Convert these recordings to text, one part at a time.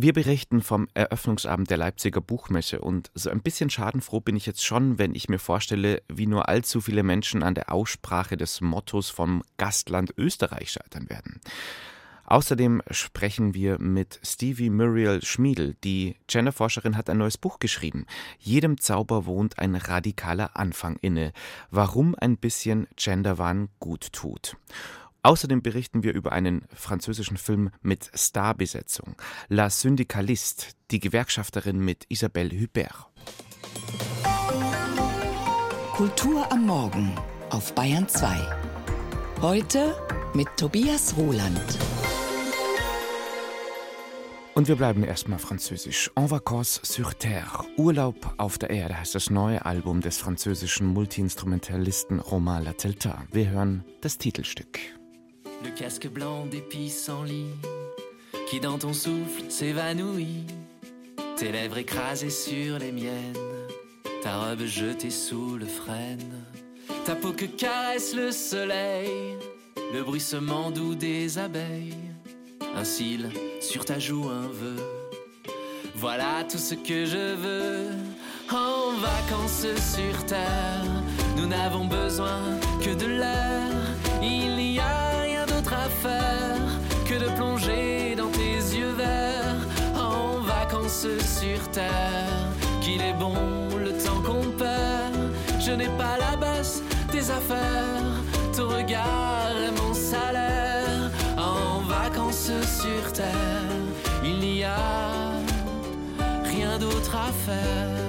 Wir berichten vom Eröffnungsabend der Leipziger Buchmesse und so ein bisschen schadenfroh bin ich jetzt schon, wenn ich mir vorstelle, wie nur allzu viele Menschen an der Aussprache des Mottos vom Gastland Österreich scheitern werden. Außerdem sprechen wir mit Stevie Muriel Schmiedel. Die Genderforscherin hat ein neues Buch geschrieben. Jedem Zauber wohnt ein radikaler Anfang inne. Warum ein bisschen Genderwahn gut tut. Außerdem berichten wir über einen französischen Film mit Starbesetzung. La Syndicaliste, die Gewerkschafterin mit Isabelle Hubert. Kultur am Morgen auf Bayern 2. Heute mit Tobias Roland. Und wir bleiben erstmal französisch. En vacances sur terre. Urlaub auf der Erde heißt das neue Album des französischen Multiinstrumentalisten Romain Latelta. Wir hören das Titelstück. Le casque blanc des pissenlits qui dans ton souffle s'évanouit. Tes lèvres écrasées sur les miennes, ta robe jetée sous le frêne, ta peau que caresse le soleil, le bruissement doux des abeilles, un cil sur ta joue, un vœu. Voilà tout ce que je veux. En vacances sur terre, nous n'avons besoin que de l'air. Il n'y a de plonger dans tes yeux verts. En vacances sur terre, qu'il est bon le temps qu'on perd. Je n'ai pas la bosse des affaires, ton regard est mon salaire. En vacances sur terre, il n'y a rien d'autre à faire.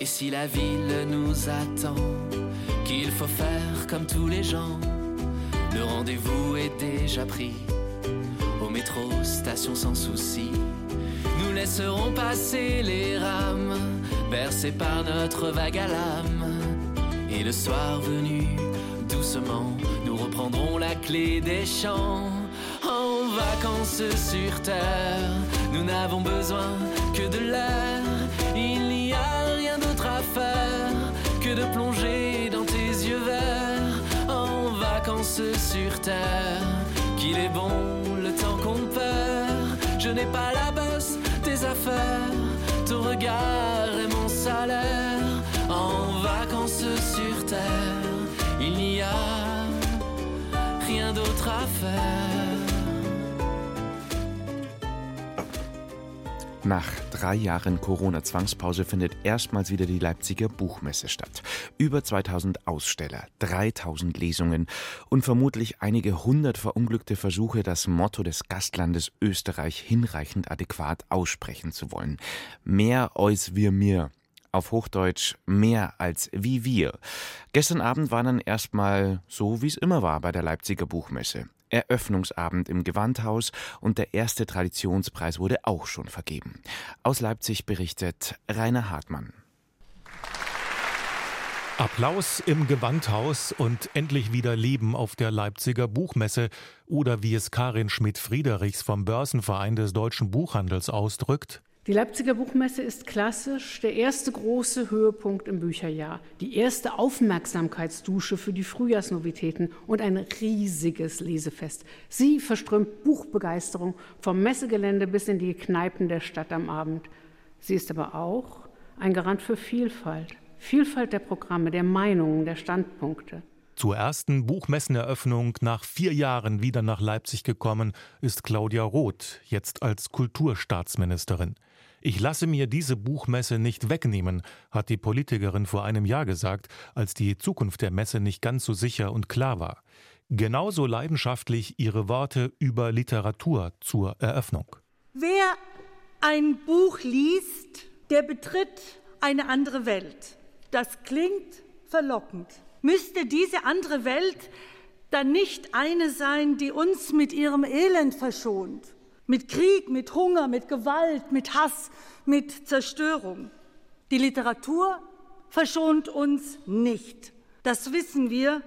Et si la ville nous attend, qu'il faut faire comme tous les gens, le rendez-vous est déjà pris. Au métro, station sans souci, nous laisserons passer les rames, bercés par notre vague à l'âme. Et le soir venu, doucement, nous reprendrons la clé des champs. En vacances sur terre, nous n'avons besoin que de l'air. Il n'y a rien d'autre à faire que de plonger sur terre, qu'il est bon le temps qu'on perd. Je n'ai pas la bosse des affaires, ton regard est mon salaire. En vacances sur terre, il n'y a rien d'autre à faire. Nach drei Jahren Corona-Zwangspause findet erstmals wieder die Leipziger Buchmesse statt. Über 2000 Aussteller, 3000 Lesungen und vermutlich einige hundert verunglückte Versuche, das Motto des Gastlandes Österreich hinreichend adäquat aussprechen zu wollen. Mehr als wir mir. Auf Hochdeutsch mehr als wie wir. Gestern Abend war dann erstmal so, wie es immer war bei der Leipziger Buchmesse. Eröffnungsabend im Gewandhaus und der erste Traditionspreis wurde auch schon vergeben. Aus Leipzig berichtet Rainer Hartmann. Applaus im Gewandhaus und endlich wieder Leben auf der Leipziger Buchmesse oder wie es Karin Schmidt-Friedrichs vom Börsenverein des deutschen Buchhandels ausdrückt. Die Leipziger Buchmesse ist klassisch der erste große Höhepunkt im Bücherjahr, die erste Aufmerksamkeitsdusche für die Frühjahrsnovitäten und ein riesiges Lesefest. Sie verströmt Buchbegeisterung vom Messegelände bis in die Kneipen der Stadt am Abend. Sie ist aber auch ein Garant für Vielfalt, Vielfalt der Programme, der Meinungen, der Standpunkte. Zur ersten Buchmesseneröffnung nach vier Jahren wieder nach Leipzig gekommen ist Claudia Roth, jetzt als Kulturstaatsministerin. Ich lasse mir diese Buchmesse nicht wegnehmen, hat die Politikerin vor einem Jahr gesagt, als die Zukunft der Messe nicht ganz so sicher und klar war. Genauso leidenschaftlich ihre Worte über Literatur zur Eröffnung. Wer ein Buch liest, der betritt eine andere Welt. Das klingt verlockend. Müsste diese andere Welt dann nicht eine sein, die uns mit ihrem Elend verschont? Mit Krieg, mit Hunger, mit Gewalt, mit Hass, mit Zerstörung. Die Literatur verschont uns nicht. Das wissen wir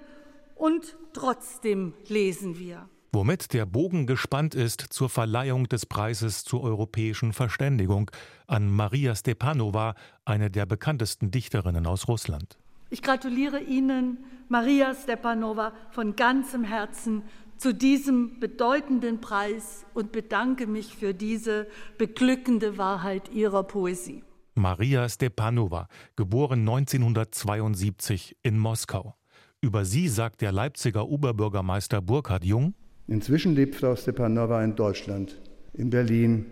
und trotzdem lesen wir. Womit der Bogen gespannt ist zur Verleihung des Preises zur europäischen Verständigung an Maria Stepanova, eine der bekanntesten Dichterinnen aus Russland. Ich gratuliere Ihnen, Maria Stepanova, von ganzem Herzen zu diesem bedeutenden Preis und bedanke mich für diese beglückende Wahrheit Ihrer Poesie. Maria Stepanova, geboren 1972 in Moskau. Über sie sagt der Leipziger Oberbürgermeister Burkhard Jung: Inzwischen lebt Frau Stepanova in Deutschland, in Berlin.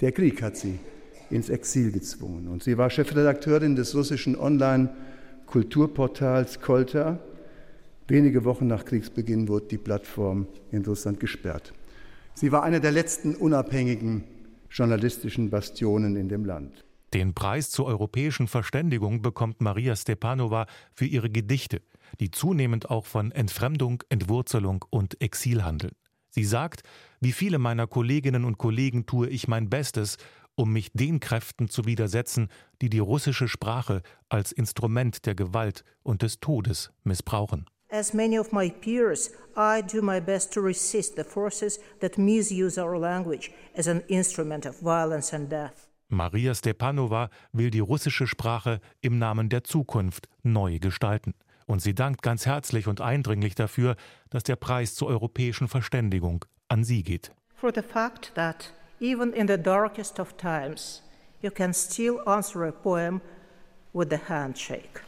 Der Krieg hat sie ins Exil gezwungen und sie war Chefredakteurin des russischen Online-Kulturportals Kolta Wenige Wochen nach Kriegsbeginn wurde die Plattform in Russland gesperrt. Sie war eine der letzten unabhängigen journalistischen Bastionen in dem Land. Den Preis zur europäischen Verständigung bekommt Maria Stepanova für ihre Gedichte, die zunehmend auch von Entfremdung, Entwurzelung und Exil handeln. Sie sagt, wie viele meiner Kolleginnen und Kollegen tue ich mein Bestes, um mich den Kräften zu widersetzen, die die russische Sprache als Instrument der Gewalt und des Todes missbrauchen. As many of my peers, I do my best to resist the forces that misuse our language as an instrument of violence and death. Maria Stepanova will die russische Sprache im Namen der Zukunft neu gestalten. Und sie dankt ganz herzlich und eindringlich dafür, dass der Preis zur europäischen Verständigung an sie geht. For the fact that even in the darkest of times you can still answer a poem with a handshake.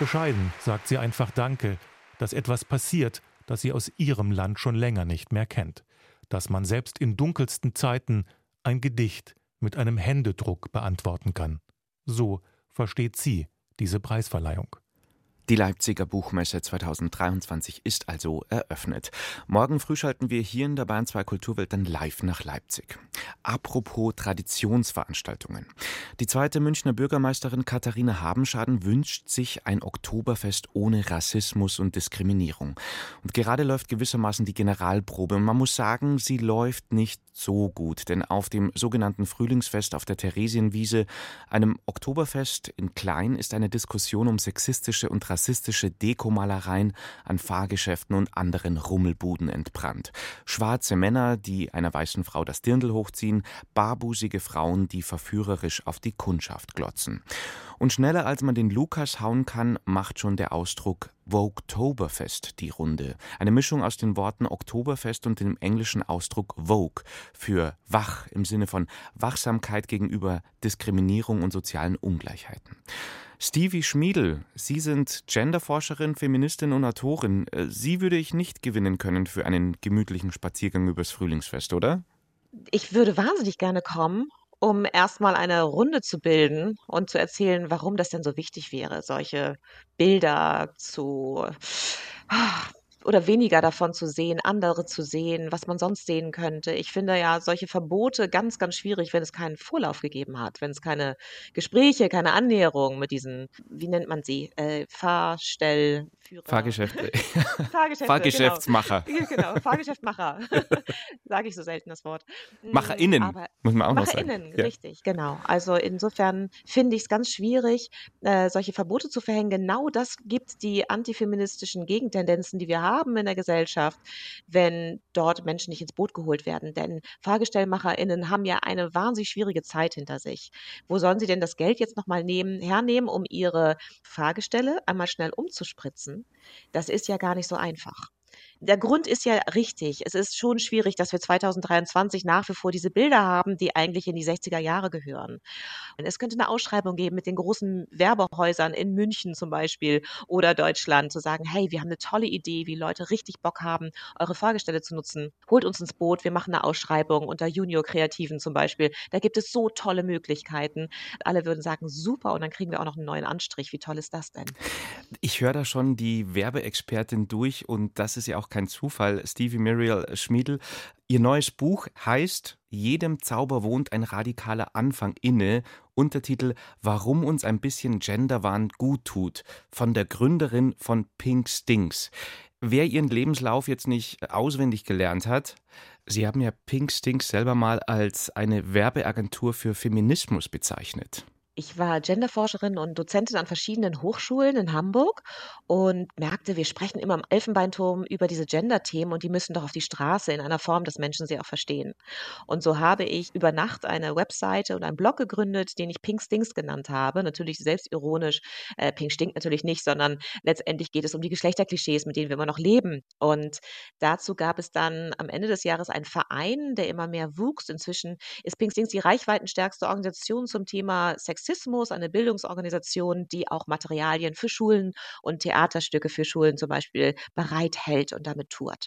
Bescheiden sagt sie einfach Danke, dass etwas passiert, das sie aus ihrem Land schon länger nicht mehr kennt, dass man selbst in dunkelsten Zeiten ein Gedicht mit einem Händedruck beantworten kann. So versteht sie diese Preisverleihung. Die Leipziger Buchmesse 2023 ist also eröffnet. Morgen früh schalten wir hier in der Bahn 2 Kulturwelt dann live nach Leipzig. Apropos Traditionsveranstaltungen. Die zweite Münchner Bürgermeisterin Katharina Habenschaden wünscht sich ein Oktoberfest ohne Rassismus und Diskriminierung. Und gerade läuft gewissermaßen die Generalprobe. Und man muss sagen, sie läuft nicht so gut. Denn auf dem sogenannten Frühlingsfest auf der Theresienwiese, einem Oktoberfest in Klein, ist eine Diskussion um sexistische und rassistische rassistische Dekomalereien an Fahrgeschäften und anderen Rummelbuden entbrannt. Schwarze Männer, die einer weißen Frau das Dirndl hochziehen, barbusige Frauen, die verführerisch auf die Kundschaft glotzen. Und schneller als man den Lukas hauen kann, macht schon der Ausdruck Vogtoberfest die Runde. Eine Mischung aus den Worten Oktoberfest und dem englischen Ausdruck Vogue für wach im Sinne von Wachsamkeit gegenüber Diskriminierung und sozialen Ungleichheiten. Stevie Schmiedel, Sie sind Genderforscherin, Feministin und Autorin. Äh, Sie würde ich nicht gewinnen können für einen gemütlichen Spaziergang übers Frühlingsfest, oder? Ich würde wahnsinnig gerne kommen, um erstmal eine Runde zu bilden und zu erzählen, warum das denn so wichtig wäre, solche Bilder zu oder weniger davon zu sehen, andere zu sehen, was man sonst sehen könnte. Ich finde ja solche Verbote ganz, ganz schwierig, wenn es keinen Vorlauf gegeben hat, wenn es keine Gespräche, keine Annäherung mit diesen, wie nennt man sie, äh, Fahrstell, Führer. Fahrgeschäfte. Fahrgeschäfte Fahrgeschäftsmacher. Genau, genau Fahrgeschäftmacher. Sage ich so selten das Wort. Mm, MacherInnen, Aber muss man auch noch sagen. MacherInnen, ja. richtig, genau. Also insofern finde ich es ganz schwierig, äh, solche Verbote zu verhängen. Genau das gibt die antifeministischen Gegentendenzen, die wir haben in der Gesellschaft, wenn dort Menschen nicht ins Boot geholt werden. Denn FahrgestellmacherInnen haben ja eine wahnsinnig schwierige Zeit hinter sich. Wo sollen sie denn das Geld jetzt nochmal nehmen, hernehmen, um ihre Fahrgestelle einmal schnell umzuspritzen? das ist ja gar nicht so einfach der Grund ist ja richtig. Es ist schon schwierig, dass wir 2023 nach wie vor diese Bilder haben, die eigentlich in die 60er Jahre gehören. Und es könnte eine Ausschreibung geben mit den großen Werbehäusern in München zum Beispiel oder Deutschland, zu sagen, hey, wir haben eine tolle Idee, wie Leute richtig Bock haben, eure Fahrgestelle zu nutzen. Holt uns ins Boot, wir machen eine Ausschreibung unter Junior-Kreativen zum Beispiel. Da gibt es so tolle Möglichkeiten. Alle würden sagen, super, und dann kriegen wir auch noch einen neuen Anstrich. Wie toll ist das denn? Ich höre da schon die Werbeexpertin durch und das ist ja auch kein Zufall, Stevie Muriel Schmiedel. Ihr neues Buch heißt Jedem Zauber wohnt ein radikaler Anfang inne. Untertitel Warum uns ein bisschen Genderwahn gut tut. Von der Gründerin von Pink Stinks. Wer ihren Lebenslauf jetzt nicht auswendig gelernt hat, Sie haben ja Pink Stinks selber mal als eine Werbeagentur für Feminismus bezeichnet. Ich war Genderforscherin und Dozentin an verschiedenen Hochschulen in Hamburg und merkte, wir sprechen immer im Elfenbeinturm über diese Gender-Themen und die müssen doch auf die Straße in einer Form, dass Menschen sie auch verstehen. Und so habe ich über Nacht eine Webseite und einen Blog gegründet, den ich Pink Stinks genannt habe. Natürlich selbstironisch. Äh, Pink stinkt natürlich nicht, sondern letztendlich geht es um die Geschlechterklischees, mit denen wir immer noch leben. Und dazu gab es dann am Ende des Jahres einen Verein, der immer mehr wuchs. Inzwischen ist Pink Stinks die reichweitenstärkste Organisation zum Thema Sexismus Sexismus, eine Bildungsorganisation, die auch Materialien für Schulen und Theaterstücke für Schulen zum Beispiel bereithält und damit tourt.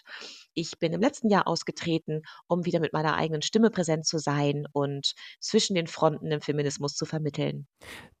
Ich bin im letzten Jahr ausgetreten, um wieder mit meiner eigenen Stimme präsent zu sein und zwischen den Fronten im Feminismus zu vermitteln.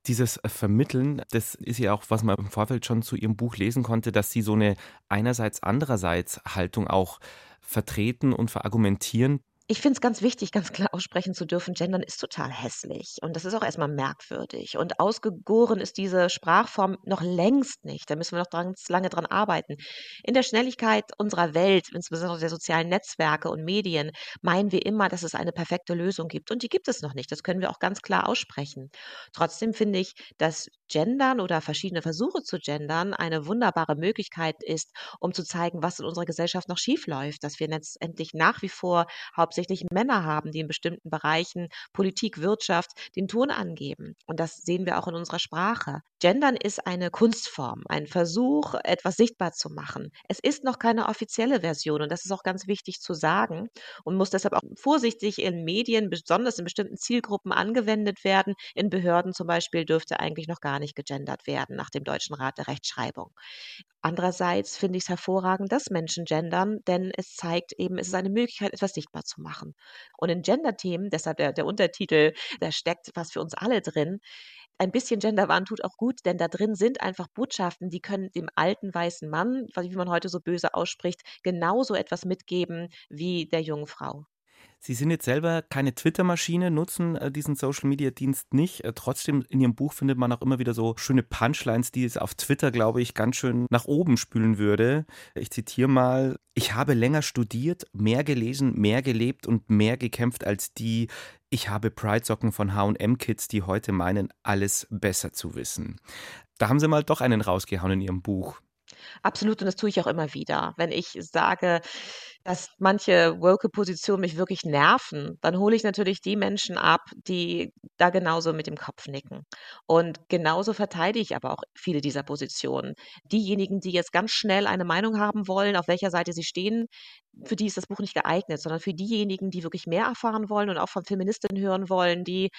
Dieses Vermitteln, das ist ja auch, was man im Vorfeld schon zu Ihrem Buch lesen konnte, dass Sie so eine einerseits andererseits Haltung auch vertreten und verargumentieren. Ich finde es ganz wichtig, ganz klar aussprechen zu dürfen, Gendern ist total hässlich und das ist auch erstmal merkwürdig und ausgegoren ist diese Sprachform noch längst nicht. Da müssen wir noch dran, lange dran arbeiten. In der Schnelligkeit unserer Welt, insbesondere der sozialen Netzwerke und Medien, meinen wir immer, dass es eine perfekte Lösung gibt und die gibt es noch nicht. Das können wir auch ganz klar aussprechen. Trotzdem finde ich, dass Gendern oder verschiedene Versuche zu gendern eine wunderbare Möglichkeit ist, um zu zeigen, was in unserer Gesellschaft noch schief läuft, dass wir letztendlich nach wie vor hauptsächlich hauptsächlich Männer haben, die in bestimmten Bereichen Politik, Wirtschaft den Ton angeben. Und das sehen wir auch in unserer Sprache. Gendern ist eine Kunstform, ein Versuch, etwas sichtbar zu machen. Es ist noch keine offizielle Version und das ist auch ganz wichtig zu sagen und muss deshalb auch vorsichtig in Medien, besonders in bestimmten Zielgruppen angewendet werden. In Behörden zum Beispiel dürfte eigentlich noch gar nicht gegendert werden nach dem Deutschen Rat der Rechtschreibung. Andererseits finde ich es hervorragend, dass Menschen gendern, denn es zeigt eben, es ist eine Möglichkeit, etwas sichtbar zu machen. Und in Gender-Themen, deshalb der, der Untertitel, da steckt was für uns alle drin. Ein bisschen Genderwahn tut auch gut, denn da drin sind einfach Botschaften, die können dem alten weißen Mann, wie man heute so böse ausspricht, genauso etwas mitgeben wie der jungen Frau. Sie sind jetzt selber keine Twitter-Maschine, nutzen äh, diesen Social-Media-Dienst nicht. Äh, trotzdem in Ihrem Buch findet man auch immer wieder so schöne Punchlines, die es auf Twitter, glaube ich, ganz schön nach oben spülen würde. Ich zitiere mal, ich habe länger studiert, mehr gelesen, mehr gelebt und mehr gekämpft als die. Ich habe Pride-Socken von H&M-Kids, die heute meinen, alles besser zu wissen. Da haben Sie mal doch einen rausgehauen in Ihrem Buch. Absolut, und das tue ich auch immer wieder. Wenn ich sage, dass manche Woke-Positionen mich wirklich nerven, dann hole ich natürlich die Menschen ab, die da genauso mit dem Kopf nicken. Und genauso verteidige ich aber auch viele dieser Positionen. Diejenigen, die jetzt ganz schnell eine Meinung haben wollen, auf welcher Seite sie stehen, für die ist das Buch nicht geeignet, sondern für diejenigen, die wirklich mehr erfahren wollen und auch von Feministinnen hören wollen, die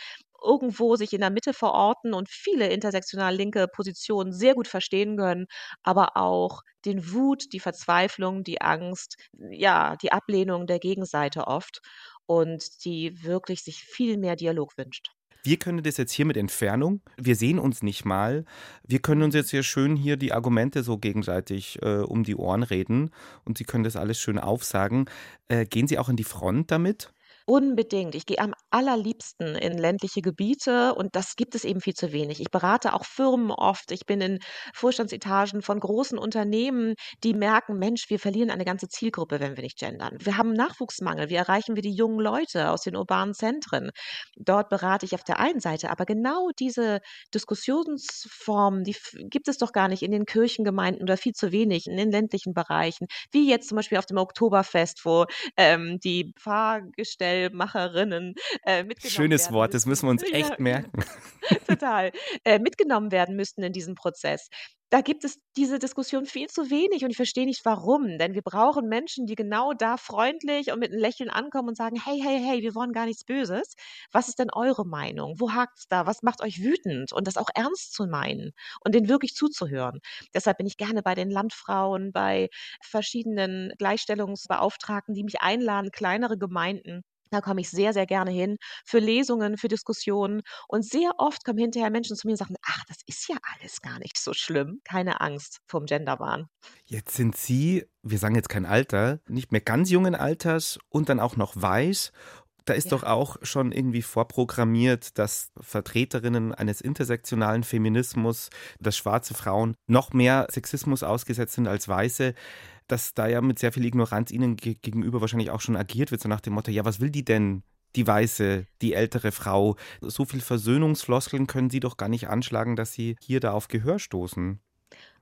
irgendwo sich in der Mitte verorten und viele intersektional linke Positionen sehr gut verstehen können, aber auch den Wut, die Verzweiflung, die Angst, ja, die Ablehnung der Gegenseite oft und die wirklich sich viel mehr Dialog wünscht. Wir können das jetzt hier mit Entfernung, wir sehen uns nicht mal. Wir können uns jetzt hier schön hier die Argumente so gegenseitig äh, um die Ohren reden und Sie können das alles schön aufsagen. Äh, gehen Sie auch in die Front damit? Unbedingt. Ich gehe am allerliebsten in ländliche Gebiete und das gibt es eben viel zu wenig. Ich berate auch Firmen oft. Ich bin in Vorstandsetagen von großen Unternehmen, die merken, Mensch, wir verlieren eine ganze Zielgruppe, wenn wir nicht gendern. Wir haben Nachwuchsmangel. Wie erreichen wir die jungen Leute aus den urbanen Zentren? Dort berate ich auf der einen Seite, aber genau diese Diskussionsformen, die gibt es doch gar nicht in den Kirchengemeinden oder viel zu wenig in den ländlichen Bereichen. Wie jetzt zum Beispiel auf dem Oktoberfest, wo ähm, die Fahrgestelle Cocktailmacherinnen äh, mitgenommen Schönes werden Wort, das müssen wir uns echt ja, merken. Total. Äh, mitgenommen werden müssten in diesem Prozess da gibt es diese Diskussion viel zu wenig und ich verstehe nicht warum. Denn wir brauchen Menschen, die genau da freundlich und mit einem Lächeln ankommen und sagen, hey, hey, hey, wir wollen gar nichts Böses. Was ist denn eure Meinung? Wo hakt es da? Was macht euch wütend? Und das auch ernst zu meinen und denen wirklich zuzuhören. Deshalb bin ich gerne bei den Landfrauen, bei verschiedenen Gleichstellungsbeauftragten, die mich einladen, kleinere Gemeinden da komme ich sehr, sehr gerne hin für Lesungen, für Diskussionen. Und sehr oft kommen hinterher Menschen zu mir und sagen, ach, das ist ja alles gar nicht so schlimm. Keine Angst vom Genderwahn. Jetzt sind Sie, wir sagen jetzt kein Alter, nicht mehr ganz jungen Alters und dann auch noch weiß. Da ist ja. doch auch schon irgendwie vorprogrammiert, dass Vertreterinnen eines intersektionalen Feminismus, dass schwarze Frauen noch mehr Sexismus ausgesetzt sind als Weiße dass da ja mit sehr viel Ignoranz ihnen gegenüber wahrscheinlich auch schon agiert wird, so nach dem Motto, ja, was will die denn? die Weiße, die ältere Frau. So viel Versöhnungsfloskeln können Sie doch gar nicht anschlagen, dass Sie hier da auf Gehör stoßen.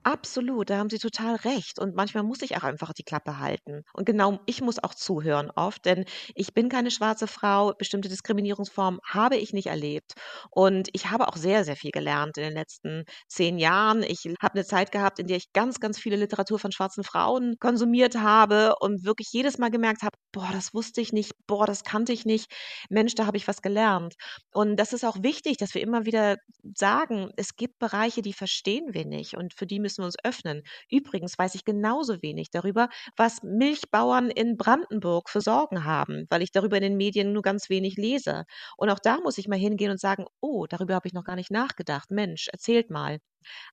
Absolut, da haben Sie total recht. Und manchmal muss ich auch einfach die Klappe halten. Und genau ich muss auch zuhören oft, denn ich bin keine schwarze Frau. Bestimmte Diskriminierungsformen habe ich nicht erlebt. Und ich habe auch sehr, sehr viel gelernt in den letzten zehn Jahren. Ich habe eine Zeit gehabt, in der ich ganz, ganz viele Literatur von schwarzen Frauen konsumiert habe und wirklich jedes Mal gemerkt habe, boah, das wusste ich nicht, boah, das kannte ich nicht. Mensch, da habe ich was gelernt. Und das ist auch wichtig, dass wir immer wieder sagen, es gibt Bereiche, die verstehen wir nicht und für die müssen müssen uns öffnen. Übrigens weiß ich genauso wenig darüber, was Milchbauern in Brandenburg für Sorgen haben, weil ich darüber in den Medien nur ganz wenig lese. Und auch da muss ich mal hingehen und sagen, oh, darüber habe ich noch gar nicht nachgedacht. Mensch, erzählt mal.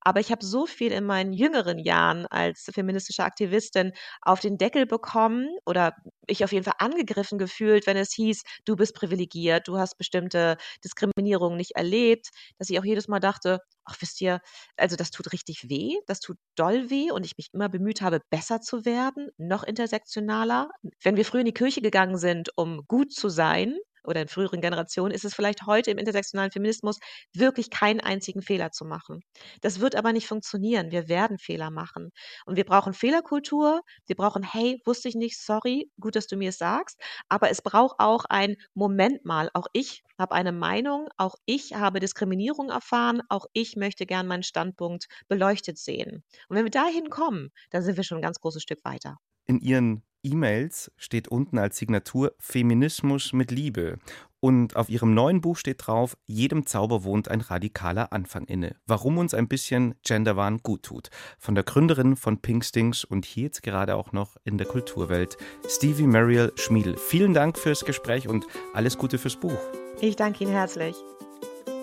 Aber ich habe so viel in meinen jüngeren Jahren als feministische Aktivistin auf den Deckel bekommen oder ich auf jeden Fall angegriffen gefühlt, wenn es hieß, du bist privilegiert, du hast bestimmte Diskriminierungen nicht erlebt, dass ich auch jedes Mal dachte, ach wisst ihr, also das tut richtig weh, das tut doll weh und ich mich immer bemüht habe, besser zu werden, noch intersektionaler. Wenn wir früher in die Kirche gegangen sind, um gut zu sein, oder in früheren Generationen ist es vielleicht heute im intersektionalen Feminismus wirklich keinen einzigen Fehler zu machen. Das wird aber nicht funktionieren. Wir werden Fehler machen. Und wir brauchen Fehlerkultur. Wir brauchen, hey, wusste ich nicht, sorry, gut, dass du mir es sagst. Aber es braucht auch ein Moment mal. Auch ich habe eine Meinung. Auch ich habe Diskriminierung erfahren. Auch ich möchte gern meinen Standpunkt beleuchtet sehen. Und wenn wir dahin kommen, dann sind wir schon ein ganz großes Stück weiter. In Ihren E-Mails steht unten als Signatur Feminismus mit Liebe. Und auf ihrem neuen Buch steht drauf, jedem Zauber wohnt ein radikaler Anfang inne. Warum uns ein bisschen Genderwahn gut tut. Von der Gründerin von Pinkstings und hier jetzt gerade auch noch in der Kulturwelt, Stevie Mariel Schmiedl. Vielen Dank fürs Gespräch und alles Gute fürs Buch. Ich danke Ihnen herzlich.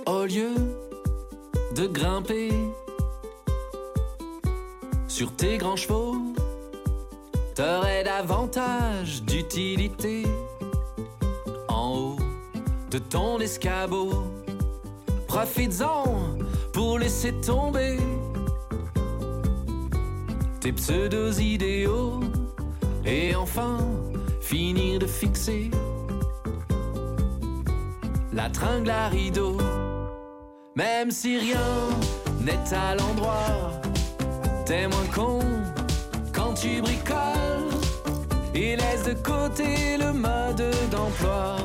Au lieu de grimper sur tes grands chevaux t'aurais davantage d'utilité en haut de ton escabeau. Profites-en pour laisser tomber tes pseudos idéaux et enfin finir de fixer la tringle à rideau. Même si rien n'est à l'endroit, t'es moins con quand tu bricoles et laisse de côté le mode d'emploi.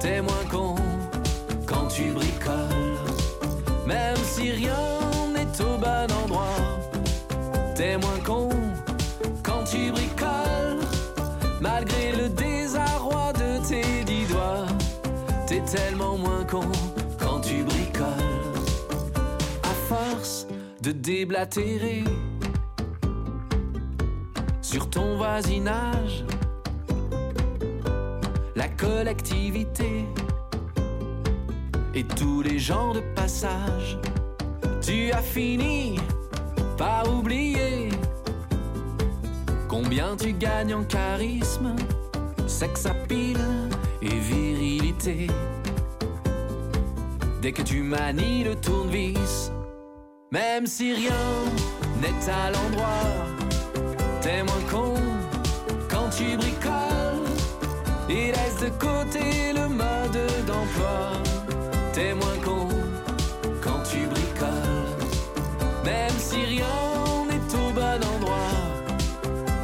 T'es moins con quand tu bricoles, même si rien n'est au bon endroit. T'es moins con quand tu bricoles, malgré le désarroi de tes dix doigts. T'es tellement moins con quand tu bricoles, à force de déblatérer sur ton voisinage, la collectivité et tous les gens de passage. Tu as fini par oublier combien tu gagnes en charisme, sexe à et virilité. Dès que tu manies le tournevis, même si rien n'est à l'endroit T'es moins con quand tu bricoles et laisse de côté le mode d'emploi. T'es moins con quand tu bricoles, même si rien n'est au bon endroit.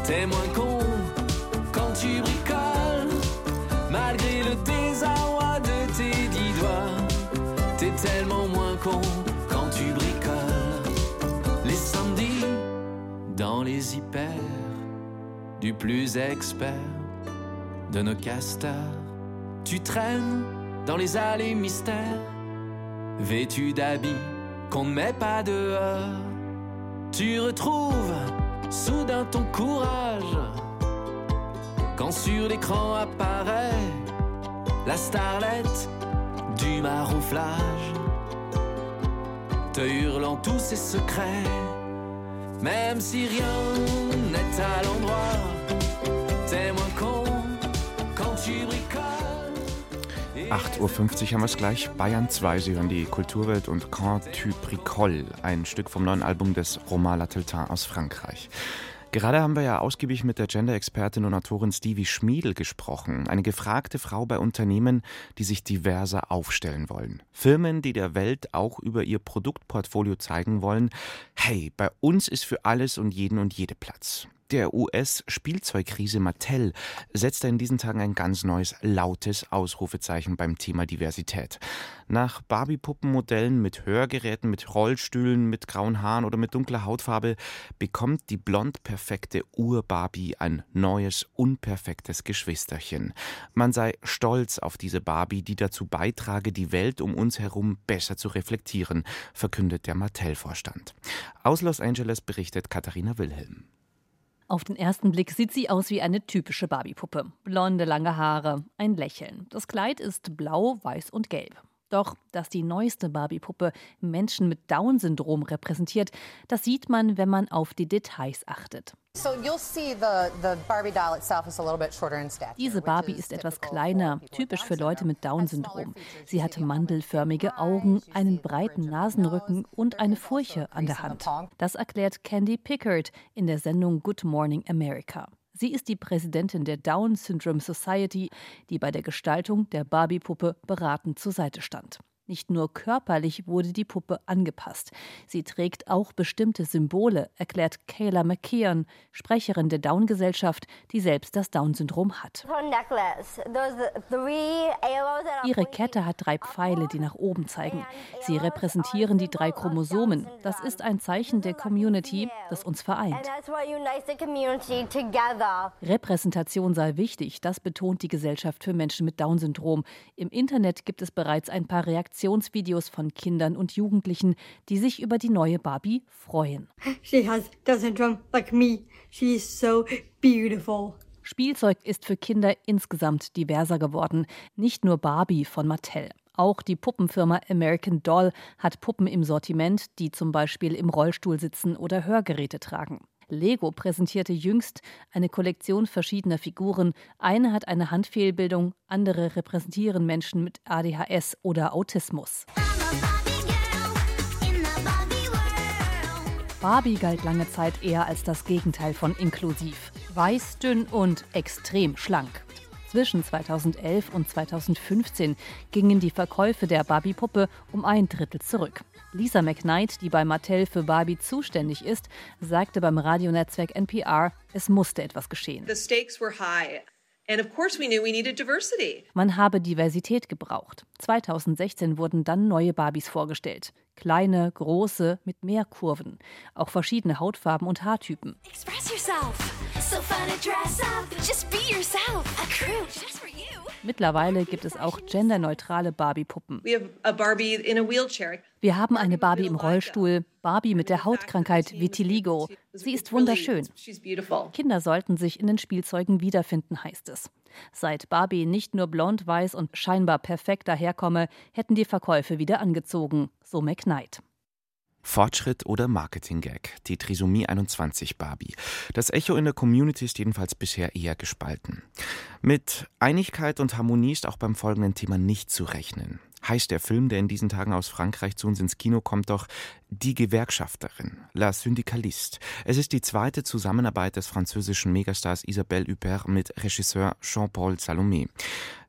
T'es moins con les hyper du plus expert de nos castors. Tu traînes dans les allées mystères, vêtu d'habits qu'on ne met pas dehors. Tu retrouves soudain ton courage quand sur l'écran apparaît la starlette du marouflage, te hurlant tous ses secrets, même si rien n'est à l'endroit. 8.50 Uhr haben wir es gleich. Bayern 2, Sie hören die Kulturwelt und Quand tu bricoles, ein Stück vom neuen Album des Romain Lateltin aus Frankreich. Gerade haben wir ja ausgiebig mit der Gender-Expertin und Autorin Stevie Schmiedel gesprochen. Eine gefragte Frau bei Unternehmen, die sich diverser aufstellen wollen. Firmen, die der Welt auch über ihr Produktportfolio zeigen wollen, hey, bei uns ist für alles und jeden und jede Platz. Der US-Spielzeugkrise Mattel setzt in diesen Tagen ein ganz neues, lautes Ausrufezeichen beim Thema Diversität. Nach Barbie-Puppenmodellen mit Hörgeräten, mit Rollstühlen, mit grauen Haaren oder mit dunkler Hautfarbe bekommt die blond perfekte Ur-Barbie ein neues, unperfektes Geschwisterchen. Man sei stolz auf diese Barbie, die dazu beitrage, die Welt um uns herum besser zu reflektieren, verkündet der Mattel-Vorstand. Aus Los Angeles berichtet Katharina Wilhelm. Auf den ersten Blick sieht sie aus wie eine typische Barbie-Puppe. Blonde, lange Haare, ein Lächeln. Das Kleid ist blau, weiß und gelb. Doch, dass die neueste Barbie-Puppe Menschen mit Down-Syndrom repräsentiert, das sieht man, wenn man auf die Details achtet. Diese Barbie ist etwas kleiner, typisch für Leute mit Down-Syndrom. Sie hat mandelförmige Augen, einen breiten Nasenrücken und eine Furche an der Hand. Das erklärt Candy Pickard in der Sendung Good Morning America. Sie ist die Präsidentin der Down Syndrome Society, die bei der Gestaltung der Barbie-Puppe beratend zur Seite stand. Nicht nur körperlich wurde die Puppe angepasst. Sie trägt auch bestimmte Symbole, erklärt Kayla McKeon, Sprecherin der Down-Gesellschaft, die selbst das Down-Syndrom hat. Ihre Kette hat drei Pfeile, die nach oben zeigen. Sie repräsentieren die drei Chromosomen. Das ist ein Zeichen der Community, das uns vereint. Repräsentation sei wichtig, das betont die Gesellschaft für Menschen mit Down-Syndrom. Im Internet gibt es bereits ein paar Reaktionen Reaktionsvideos von Kindern und Jugendlichen, die sich über die neue Barbie freuen. She has Down syndrome like me. She is so beautiful. Spielzeug ist für Kinder insgesamt diverser geworden, nicht nur Barbie von Mattel. Auch die Puppenfirma American Doll hat Puppen im Sortiment, die zum Beispiel im Rollstuhl sitzen oder Hörgeräte tragen. Lego präsentierte jüngst eine Kollektion verschiedener Figuren. Eine hat eine Handfehlbildung, andere repräsentieren Menschen mit ADHS oder Autismus. Barbie galt lange Zeit eher als das Gegenteil von inklusiv. Weiß, dünn und extrem schlank. Zwischen 2011 und 2015 gingen die Verkäufe der Barbie-Puppe um ein Drittel zurück. Lisa McKnight, die bei Mattel für Barbie zuständig ist, sagte beim Radionetzwerk NPR, es musste etwas geschehen. Man habe Diversität gebraucht. 2016 wurden dann neue Barbies vorgestellt. Kleine, große, mit mehr Kurven. Auch verschiedene Hautfarben und Haartypen. Express yourself. So fun to dress up. Just be yourself. A crew just for you. Mittlerweile gibt es auch genderneutrale Barbie-Puppen. Wir haben eine Barbie im Rollstuhl, Barbie mit der Hautkrankheit Vitiligo. Sie ist wunderschön. Kinder sollten sich in den Spielzeugen wiederfinden, heißt es. Seit Barbie nicht nur blond, weiß und scheinbar perfekt daherkomme, hätten die Verkäufe wieder angezogen, so McKnight. Fortschritt oder Marketing-Gag, die Trisomie 21 Barbie. Das Echo in der Community ist jedenfalls bisher eher gespalten. Mit Einigkeit und Harmonie ist auch beim folgenden Thema nicht zu rechnen. Heißt der Film, der in diesen Tagen aus Frankreich zu uns ins Kino kommt, doch Die Gewerkschafterin, La Syndicaliste. Es ist die zweite Zusammenarbeit des französischen Megastars Isabelle Huppert mit Regisseur Jean-Paul Salomé.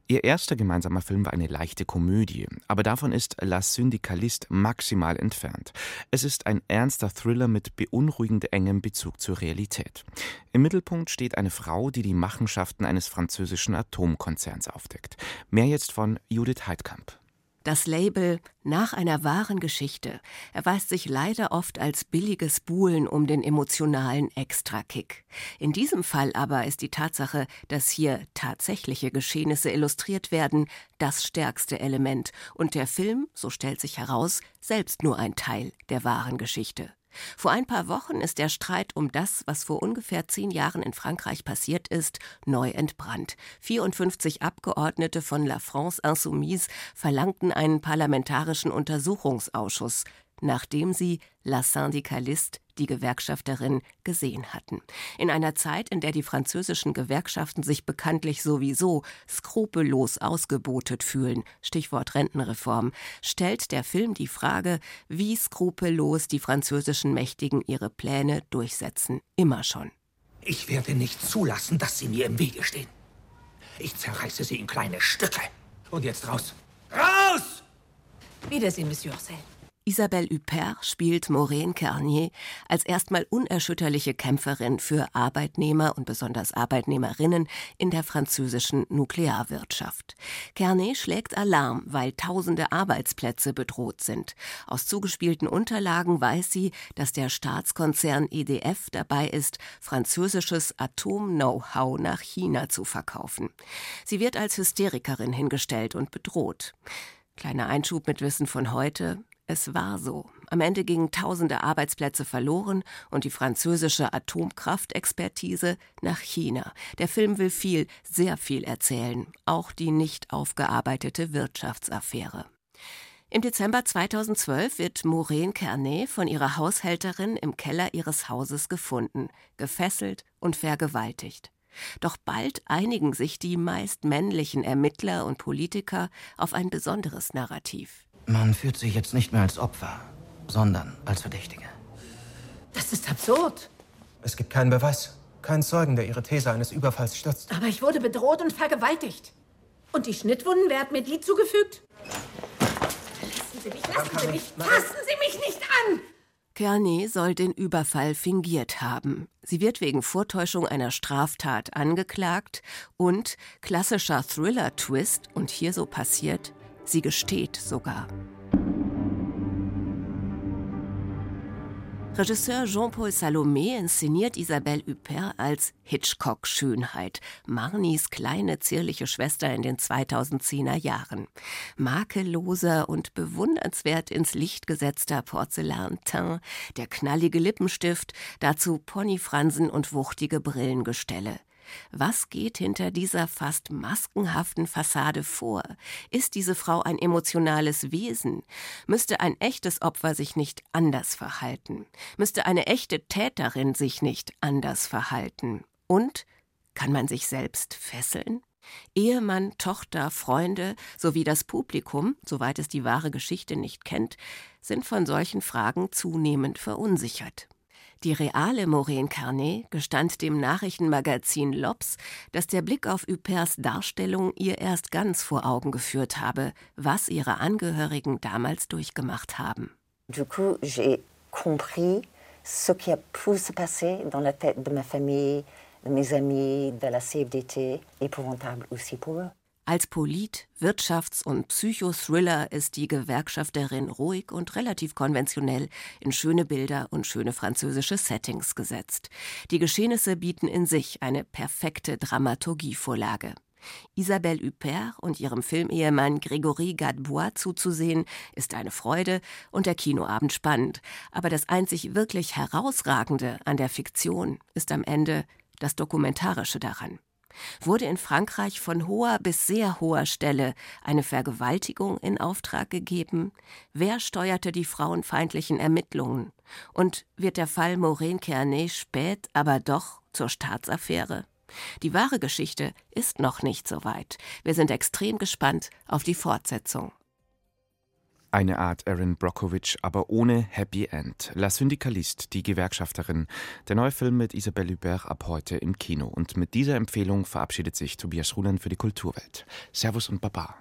Ihr erster gemeinsamer Film war eine leichte Komödie, aber davon ist La Syndicaliste maximal entfernt. Es ist ein ernster Thriller mit beunruhigend engem Bezug zur Realität. Im Mittelpunkt steht eine Frau, die die Machenschaften eines französischen Atomkonzerns aufdeckt. Mehr jetzt von Judith Heidkamp. Das Label nach einer wahren Geschichte erweist sich leider oft als billiges Buhlen um den emotionalen Extrakick. In diesem Fall aber ist die Tatsache, dass hier tatsächliche Geschehnisse illustriert werden, das stärkste Element und der Film, so stellt sich heraus, selbst nur ein Teil der wahren Geschichte. Vor ein paar Wochen ist der Streit um das, was vor ungefähr zehn Jahren in Frankreich passiert ist, neu entbrannt. 54 Abgeordnete von La France Insoumise verlangten einen parlamentarischen Untersuchungsausschuss nachdem sie La Syndicaliste, die Gewerkschafterin, gesehen hatten. In einer Zeit, in der die französischen Gewerkschaften sich bekanntlich sowieso skrupellos ausgebotet fühlen, Stichwort Rentenreform, stellt der Film die Frage, wie skrupellos die französischen Mächtigen ihre Pläne durchsetzen. Immer schon. Ich werde nicht zulassen, dass Sie mir im Wege stehen. Ich zerreiße Sie in kleine Stücke. Und jetzt raus. Raus! Wiedersehen, Monsieur Orsel. Isabelle Huppert spielt Maureen Carnier als erstmal unerschütterliche Kämpferin für Arbeitnehmer und besonders Arbeitnehmerinnen in der französischen Nuklearwirtschaft. Carnier schlägt Alarm, weil tausende Arbeitsplätze bedroht sind. Aus zugespielten Unterlagen weiß sie, dass der Staatskonzern EDF dabei ist, französisches Atom-Know-how nach China zu verkaufen. Sie wird als Hysterikerin hingestellt und bedroht. Kleiner Einschub mit Wissen von heute. Es war so. Am Ende gingen tausende Arbeitsplätze verloren und die französische Atomkraftexpertise nach China. Der Film will viel, sehr viel erzählen, auch die nicht aufgearbeitete Wirtschaftsaffäre. Im Dezember 2012 wird Maureen Kernet von ihrer Haushälterin im Keller ihres Hauses gefunden, gefesselt und vergewaltigt. Doch bald einigen sich die meist männlichen Ermittler und Politiker auf ein besonderes Narrativ. Man führt sich jetzt nicht mehr als Opfer, sondern als Verdächtige. Das ist absurd. Es gibt keinen Beweis, keinen Zeugen, der ihre These eines Überfalls stützt. Aber ich wurde bedroht und vergewaltigt. Und die Schnittwunden, wer hat mir die zugefügt? Lassen Sie mich, lassen Sie mich, fassen Sie mich nicht an! Kearney soll den Überfall fingiert haben. Sie wird wegen Vortäuschung einer Straftat angeklagt und klassischer Thriller-Twist, und hier so passiert, Sie gesteht sogar. Regisseur Jean-Paul Salomé inszeniert Isabelle Huppert als Hitchcock-Schönheit, Marnies kleine zierliche Schwester in den 2010er Jahren. Makelloser und bewundernswert ins Licht gesetzter Porzellanteint, der knallige Lippenstift, dazu Ponyfransen und wuchtige Brillengestelle. Was geht hinter dieser fast maskenhaften Fassade vor? Ist diese Frau ein emotionales Wesen? Müsste ein echtes Opfer sich nicht anders verhalten? Müsste eine echte Täterin sich nicht anders verhalten? Und kann man sich selbst fesseln? Ehemann, Tochter, Freunde sowie das Publikum, soweit es die wahre Geschichte nicht kennt, sind von solchen Fragen zunehmend verunsichert. Die reale Maureen Carnet gestand dem Nachrichtenmagazin Lops, dass der Blick auf Hupers Darstellung ihr erst ganz vor Augen geführt habe, was ihre Angehörigen damals durchgemacht haben. Du coup, j'ai compris ce qui a pu se passer dans la tête de ma famille, de mes amis, de la CFDT, épouvantable aussi pour eux. Als Polit-, Wirtschafts- und Psychothriller ist die Gewerkschafterin ruhig und relativ konventionell in schöne Bilder und schöne französische Settings gesetzt. Die Geschehnisse bieten in sich eine perfekte Dramaturgievorlage. Isabelle Huppert und ihrem Filmehemann Grégory Gadebois zuzusehen, ist eine Freude und der Kinoabend spannend. Aber das einzig wirklich Herausragende an der Fiktion ist am Ende das Dokumentarische daran wurde in Frankreich von hoher bis sehr hoher Stelle eine Vergewaltigung in Auftrag gegeben? Wer steuerte die frauenfeindlichen Ermittlungen? Und wird der Fall Maureen Kearney spät, aber doch zur Staatsaffäre? Die wahre Geschichte ist noch nicht so weit. Wir sind extrem gespannt auf die Fortsetzung. Eine Art Erin Brockovich, aber ohne Happy End. La Syndicaliste, die Gewerkschafterin. Der neue Film mit Isabelle Hubert ab heute im Kino. Und mit dieser Empfehlung verabschiedet sich Tobias Ruland für die Kulturwelt. Servus und Baba.